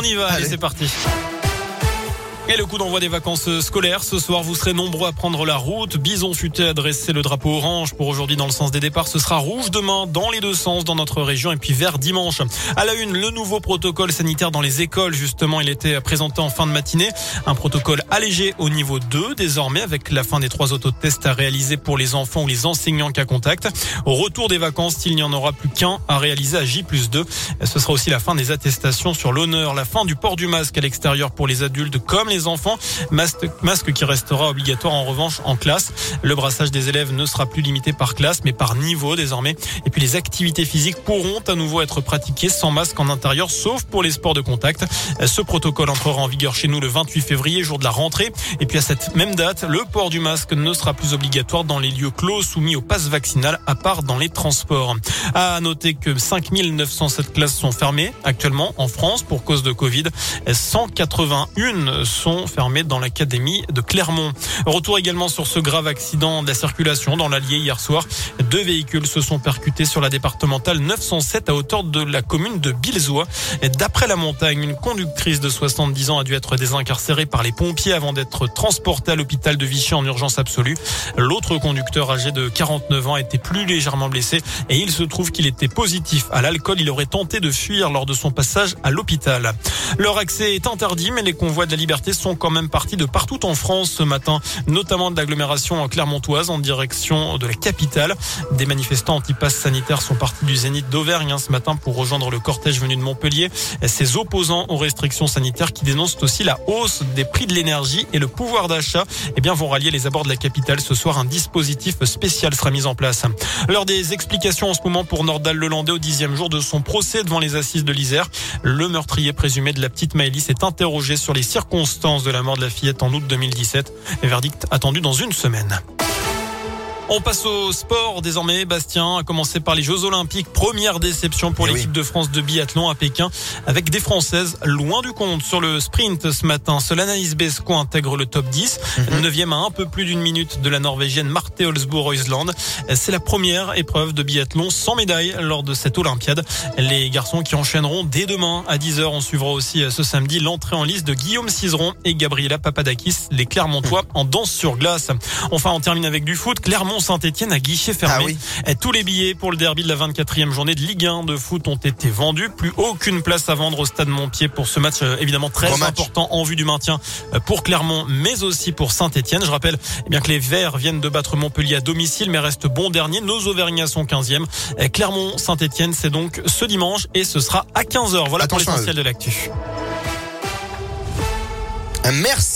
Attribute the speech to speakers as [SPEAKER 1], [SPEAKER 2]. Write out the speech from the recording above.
[SPEAKER 1] On y va, allez, c'est parti. Et le coup d'envoi des vacances scolaires. Ce soir, vous serez nombreux à prendre la route. Bison futé a dressé le drapeau orange pour aujourd'hui dans le sens des départs. Ce sera rouge demain dans les deux sens dans notre région et puis vert dimanche. À la une, le nouveau protocole sanitaire dans les écoles. Justement, il était présenté en fin de matinée. Un protocole allégé au niveau 2 désormais avec la fin des trois autotests à réaliser pour les enfants ou les enseignants cas contact. Au retour des vacances, il n'y en aura plus qu'un à réaliser à J plus 2. Ce sera aussi la fin des attestations sur l'honneur, la fin du port du masque à l'extérieur pour les adultes comme les enfants. Masque, qui restera obligatoire en revanche en classe. Le brassage des élèves ne sera plus limité par classe, mais par niveau désormais. Et puis les activités physiques pourront à nouveau être pratiquées sans masque en intérieur, sauf pour les sports de contact. Ce protocole entrera en vigueur chez nous le 28 février, jour de la rentrée. Et puis à cette même date, le port du masque ne sera plus obligatoire dans les lieux clos soumis au pass vaccinal, à part dans les transports. À noter que 5907 classes sont fermées actuellement en France pour cause de Covid. 181 sont fermées dans l'académie de Clermont. Retour également sur ce grave accident de la circulation dans l'Allier hier soir. Deux véhicules se sont percutés sur la départementale 907 à hauteur de la commune de Bilzois. D'après la montagne, une conductrice de 70 ans a dû être désincarcérée par les pompiers avant d'être transportée à l'hôpital de Vichy en urgence absolue. L'autre conducteur âgé de 49 ans été plus légèrement blessé et il se trouve qu'il était positif à l'alcool. Il aurait tenté de fuir lors de son passage à l'hôpital. Leur accès est interdit, mais les convois de la liberté sont quand même partis de partout en France ce matin, notamment de l'agglomération clermontoise en direction de la capitale. Des manifestants anti-pass sanitaires sont partis du Zénith d'Auvergne hein, ce matin pour rejoindre le cortège venu de Montpellier. Ces opposants aux restrictions sanitaires qui dénoncent aussi la hausse des prix de l'énergie et le pouvoir d'achat, eh bien, vont rallier les abords de la capitale. Ce soir, un dispositif spécial sera mis en place. L'heure des explications en ce moment pour Nordal Lelandais au dixième jour de son procès devant les assises de l'Isère. Le meurtrier présumé de la petite Maëlys est interrogé sur les circonstances de la mort de la fillette en août 2017. Verdict attendu dans une semaine. On passe au sport désormais. Bastien a commencé par les Jeux Olympiques. Première déception pour
[SPEAKER 2] Eh
[SPEAKER 1] l'équipe de France de biathlon à Pékin avec des Françaises loin du compte sur le sprint ce matin. Solanaïs Besko intègre le top 10.
[SPEAKER 2] Mhm.
[SPEAKER 1] Neuvième à un peu plus d'une minute de la Norvégienne Marte Olsbourg-Oisland. C'est la première épreuve de biathlon sans médaille lors de cette Olympiade. Les garçons qui enchaîneront dès demain à 10h. On suivra aussi euh, ce samedi l'entrée en liste de Guillaume Cizeron et Gabriela Papadakis, les Clermontois en danse sur glace. Enfin, on termine avec du foot. Clermont Saint-Etienne à guichet fermé.
[SPEAKER 2] Ah oui.
[SPEAKER 1] Tous les billets pour le derby de la 24e journée de Ligue 1 de foot ont été vendus. Plus aucune place à vendre au stade Montpied pour ce match euh, évidemment très
[SPEAKER 2] match.
[SPEAKER 1] important en vue du maintien euh, pour Clermont, mais aussi pour Saint-Etienne. Je rappelle eh bien que les Verts viennent de battre Montpellier à domicile, mais restent bons derniers. Nos Auvergnats sont 15e. Euh, Clermont, Saint-Etienne, c'est donc ce dimanche et ce sera à 15h. Voilà
[SPEAKER 2] Attention
[SPEAKER 1] pour l'essentiel de l'actu.
[SPEAKER 2] Merci.